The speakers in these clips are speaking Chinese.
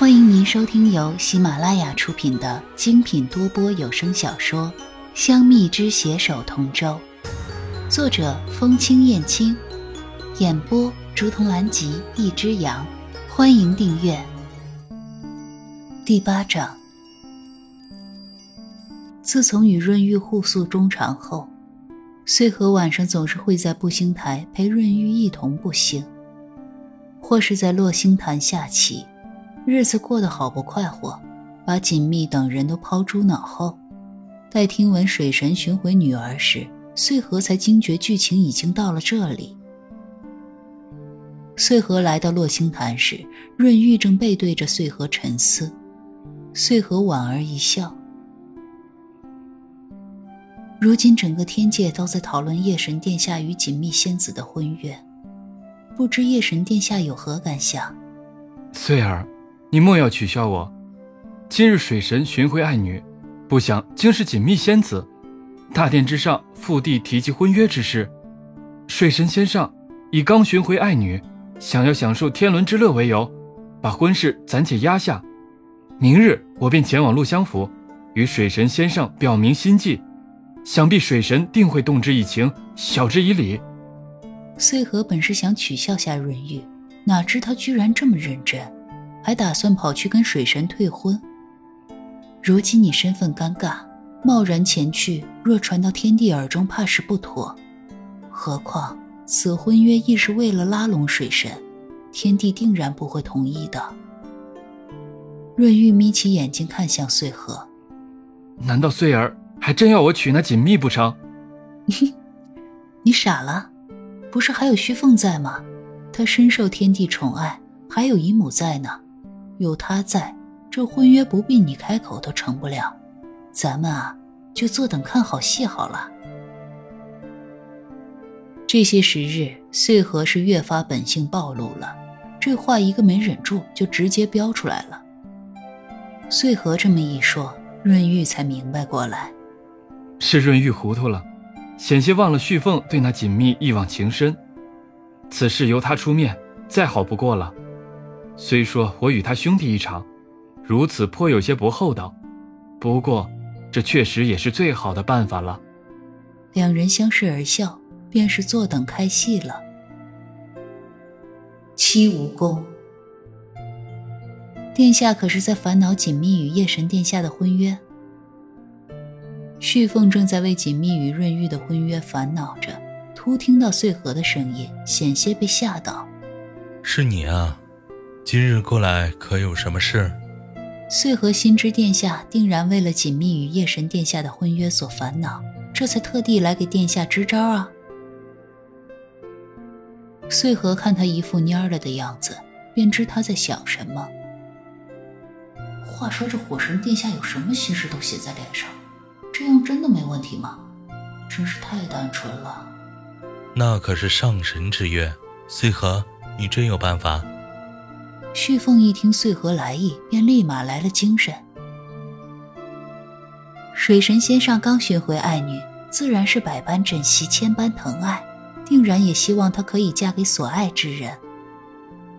欢迎您收听由喜马拉雅出品的精品多播有声小说《香蜜之携手同舟》，作者风清燕青，演播竹童兰吉一只羊。欢迎订阅。第八章，自从与润玉互诉衷肠后，穗禾晚上总是会在步星台陪润玉一同步星，或是在落星潭下棋。日子过得好不快活，把锦觅等人都抛诸脑后。待听闻水神寻回女儿时，穗禾才惊觉剧情已经到了这里。穗禾来到落星潭时，润玉正背对着穗禾沉思。穗禾莞尔一笑。如今整个天界都在讨论夜神殿下与锦觅仙子的婚约，不知夜神殿下有何感想？穗儿。你莫要取笑我。今日水神寻回爱女，不想竟是锦觅仙子。大殿之上，父帝提及婚约之事。水神仙上以刚寻回爱女，想要享受天伦之乐为由，把婚事暂且压下。明日我便前往陆香府，与水神仙上表明心迹。想必水神定会动之以情，晓之以理。穗禾本是想取笑下润玉，哪知他居然这么认真。还打算跑去跟水神退婚。如今你身份尴尬，贸然前去，若传到天帝耳中，怕是不妥。何况此婚约亦是为了拉拢水神，天帝定然不会同意的。润玉眯起眼睛看向穗禾，难道穗儿还真要我娶那锦觅不成？你傻了？不是还有虚凤在吗？她深受天帝宠爱，还有姨母在呢。有他在，这婚约不必你开口都成不了。咱们啊，就坐等看好戏好了。这些时日，穗禾是越发本性暴露了，这话一个没忍住，就直接飙出来了。穗禾这么一说，润玉才明白过来，是润玉糊涂了，险些忘了旭凤对那锦觅一往情深。此事由他出面，再好不过了。虽说我与他兄弟一场，如此颇有些不厚道，不过这确实也是最好的办法了。两人相视而笑，便是坐等开戏了。七无宫，殿下可是在烦恼锦觅与夜神殿下的婚约？旭凤正在为锦觅与润玉的婚约烦恼着，突听到穗禾的声音，险些被吓到。是你啊。今日过来可有什么事？穗禾心知殿下定然为了锦觅与夜神殿下的婚约所烦恼，这才特地来给殿下支招啊。穗禾看他一副蔫了的样子，便知他在想什么。话说这火神殿下有什么心事都写在脸上，这样真的没问题吗？真是太单纯了。那可是上神之约，穗禾，你真有办法？旭凤一听穗禾来意，便立马来了精神。水神仙上刚寻回爱女，自然是百般珍惜，千般疼爱，定然也希望她可以嫁给所爱之人。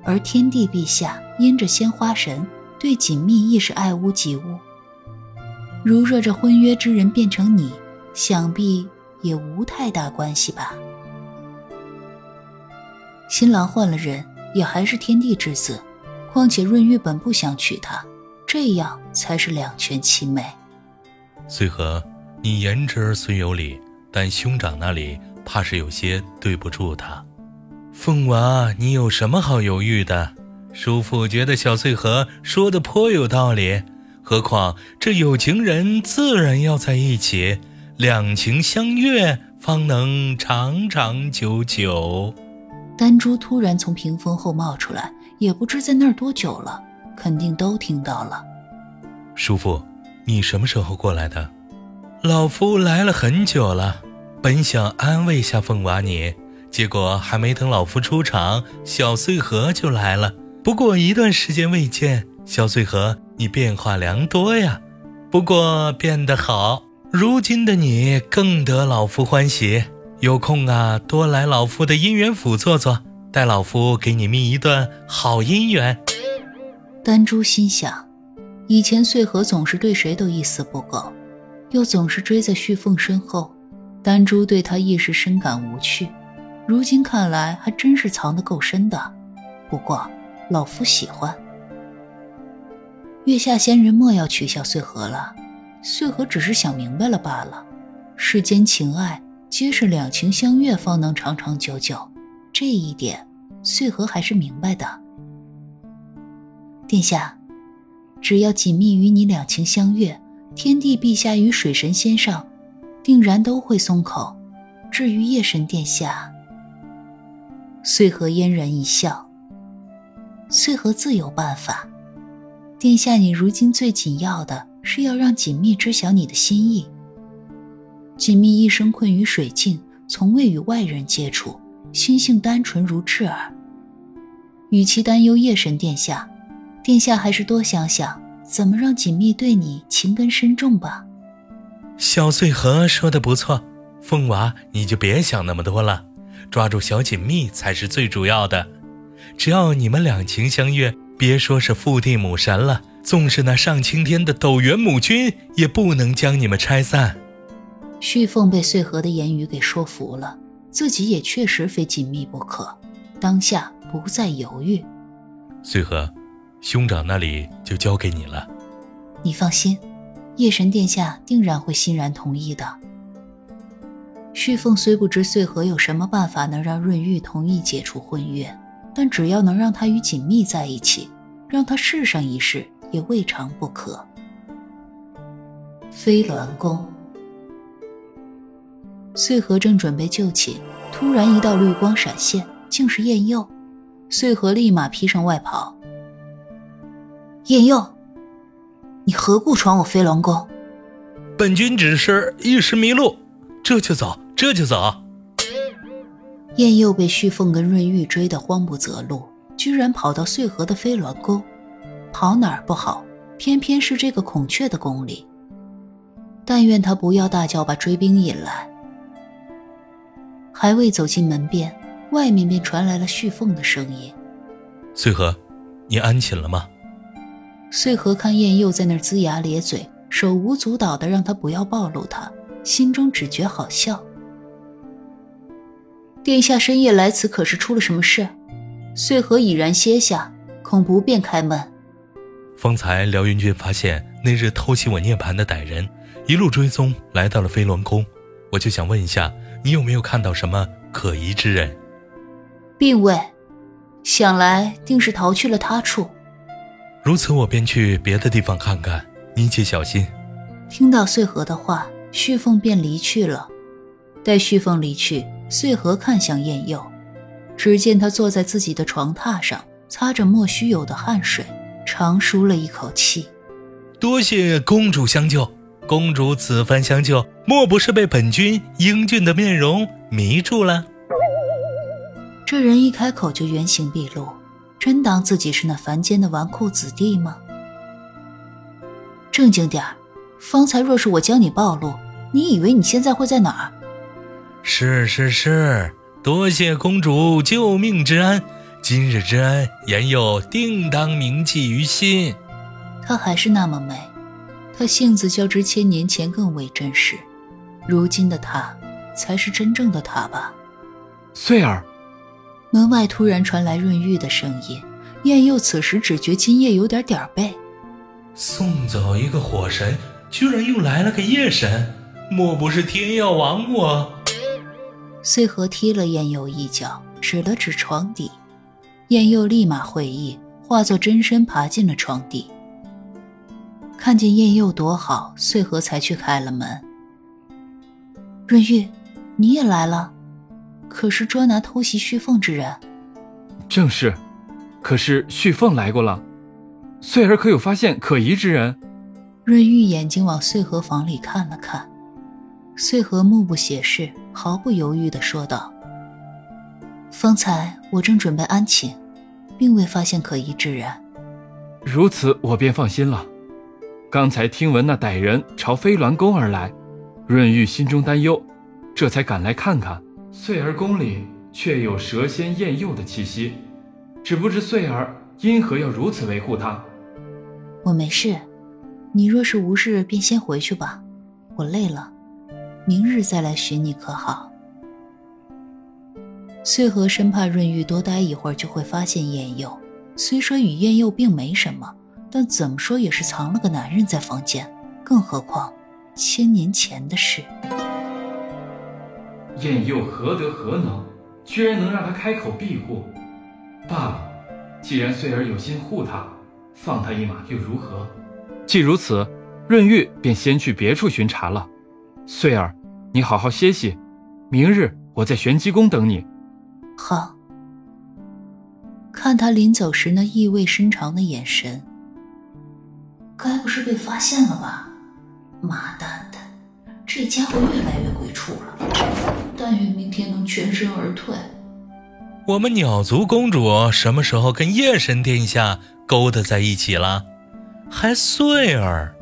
而天帝陛下因着鲜花神，对锦觅亦是爱屋及乌。如若这婚约之人变成你，想必也无太大关系吧。新郎换了人，也还是天帝之子。况且润玉本不想娶她，这样才是两全其美。穗禾，你言之虽有理，但兄长那里怕是有些对不住他。凤娃，你有什么好犹豫的？叔父觉得小穗禾说的颇有道理。何况这有情人自然要在一起，两情相悦，方能长长久久。丹珠突然从屏风后冒出来。也不知在那儿多久了，肯定都听到了。叔父，你什么时候过来的？老夫来了很久了，本想安慰下凤娃你，结果还没等老夫出场，小穗禾就来了。不过一段时间未见，小穗禾，你变化良多呀。不过变得好，如今的你更得老夫欢喜。有空啊，多来老夫的姻缘府坐坐。待老夫给你觅一段好姻缘。丹珠心想，以前穗禾总是对谁都一丝不苟，又总是追在旭凤身后，丹珠对他一时深感无趣。如今看来，还真是藏得够深的。不过，老夫喜欢。月下仙人莫要取笑穗禾了，穗禾只是想明白了罢了。世间情爱，皆是两情相悦方能长长久久，这一点，穗禾还是明白的。殿下，只要锦觅与你两情相悦，天帝陛下与水神仙上，定然都会松口。至于夜神殿下，穗禾嫣然一笑。穗禾自有办法。殿下，你如今最紧要的是要让锦觅知晓你的心意。锦觅一生困于水境，从未与外人接触，心性单纯如稚儿。与其担忧夜神殿下，殿下还是多想想怎么让锦觅对你情根深重吧。小穗禾说的不错，凤娃你就别想那么多了，抓住小锦觅才是最主要的。只要你们两情相悦，别说是父帝母神了，纵是那上青天的斗元母君，也不能将你们拆散。旭凤被穗禾的言语给说服了，自己也确实非锦觅不可，当下不再犹豫。穗禾，兄长那里就交给你了。你放心，夜神殿下定然会欣然同意的。旭凤虽不知穗禾有什么办法能让润玉同意解除婚约。但只要能让他与锦觅在一起，让他试上一试也未尝不可。飞鸾宫，穗禾正准备就寝，突然一道绿光闪现，竟是燕佑。穗禾立马披上外袍。燕佑，你何故闯我飞鸾宫？本君只是一时迷路，这就走，这就走。燕佑被旭凤跟润玉追得慌不择路，居然跑到穗禾的飞鸾宫，跑哪儿不好，偏偏是这个孔雀的宫里。但愿他不要大叫把追兵引来。还未走进门边，外面便传来了旭凤的声音：“穗禾，你安寝了吗？”穗禾看燕佑在那儿龇牙咧嘴，手舞足蹈的让他不要暴露他，心中只觉好笑。殿下深夜来此，可是出了什么事？穗禾已然歇下，恐不便开门。方才辽云君发现那日偷袭我涅盘的歹人，一路追踪来到了飞鸾宫，我就想问一下，你有没有看到什么可疑之人？并未，想来定是逃去了他处。如此，我便去别的地方看看，你且小心。听到穗禾的话，旭凤便离去了。待旭凤离去。穗禾看向燕佑，只见他坐在自己的床榻上，擦着莫须有的汗水，长舒了一口气。多谢公主相救，公主此番相救，莫不是被本君英俊的面容迷住了？这人一开口就原形毕露，真当自己是那凡间的纨绔子弟吗？正经点儿，方才若是我将你暴露，你以为你现在会在哪儿？是是是，多谢公主救命之恩，今日之恩，言佑定当铭记于心。她还是那么美，她性子较之千年前更为真实，如今的他才是真正的他吧？穗儿，门外突然传来润玉的声音，燕佑此时只觉今夜有点点背。送走一个火神，居然又来了个夜神，莫不是天要亡我？穗禾踢了燕佑一脚，指了指床底，燕佑立马会意，化作真身爬进了床底。看见燕佑躲好，穗禾才去开了门。润玉，你也来了，可是捉拿偷袭旭凤之人？正是，可是旭凤来过了，穗儿可有发现可疑之人？润玉眼睛往穗禾房里看了看。穗禾目不斜视，毫不犹豫地说道：“方才我正准备安寝，并未发现可疑之人。如此，我便放心了。刚才听闻那歹人朝飞鸾宫而来，润玉心中担忧，这才赶来看看。穗儿宫里却有蛇仙燕佑的气息，只不知穗儿因何要如此维护他？我没事，你若是无事，便先回去吧。我累了，明日再来寻你，可好？穗禾生怕润玉多待一会儿就会发现燕佑，虽说与燕佑并没什么，但怎么说也是藏了个男人在房间，更何况千年前的事。燕佑何德何能，居然能让他开口庇护？罢了，既然穗儿有心护他，放他一马又如何？既如此，润玉便先去别处巡查了。穗儿，你好好歇息，明日我在玄机宫等你。好。看他临走时那意味深长的眼神，该不是被发现了吧？妈蛋的，这家伙越来越鬼畜了。但愿明天能全身而退。我们鸟族公主什么时候跟夜神殿下勾搭在一起了？还穗儿？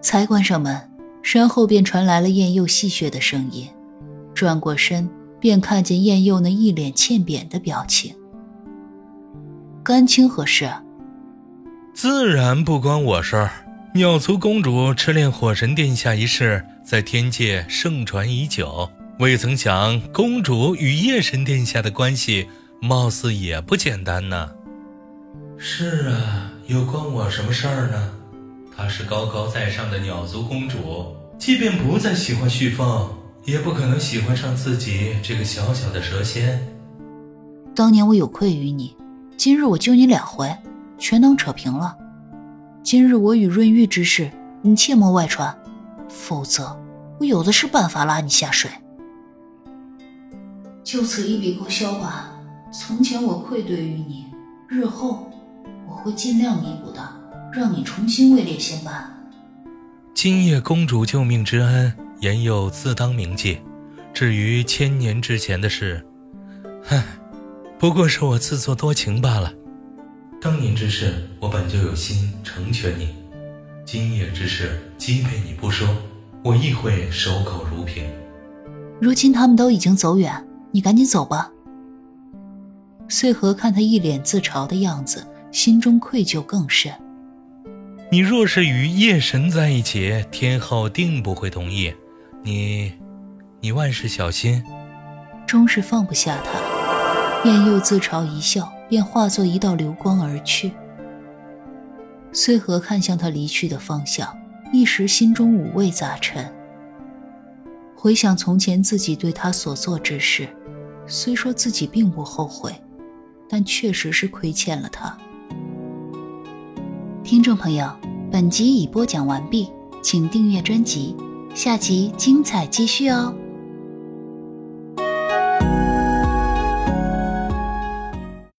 才关上门，身后便传来了燕佑戏谑的声音。转过身。便看见燕佑那一脸欠扁的表情。干青何事？自然不关我事儿。鸟族公主痴恋火神殿下一事，在天界盛传已久，未曾想公主与夜神殿下的关系，貌似也不简单呢。是啊，又关我什么事儿呢？她是高高在上的鸟族公主，即便不再喜欢旭凤。也不可能喜欢上自己这个小小的蛇仙。当年我有愧于你，今日我救你两回，全当扯平了。今日我与润玉之事，你切莫外传，否则我有的是办法拉你下水。就此一笔勾销吧。从前我愧对于你，日后我会尽量弥补的，让你重新位列仙班。今夜公主救命之恩。言佑自当铭记。至于千年之前的事，唉，不过是我自作多情罢了。当年之事，我本就有心成全你；今夜之事，即便你不说，我亦会守口如瓶。如今他们都已经走远，你赶紧走吧。穗禾看他一脸自嘲的样子，心中愧疚更甚。你若是与夜神在一起，天后定不会同意。你，你万事小心。终是放不下他，燕又自嘲一笑，便化作一道流光而去。穗禾看向他离去的方向，一时心中五味杂陈。回想从前自己对他所做之事，虽说自己并不后悔，但确实是亏欠了他。听众朋友，本集已播讲完毕，请订阅专辑。下集精彩继续哦！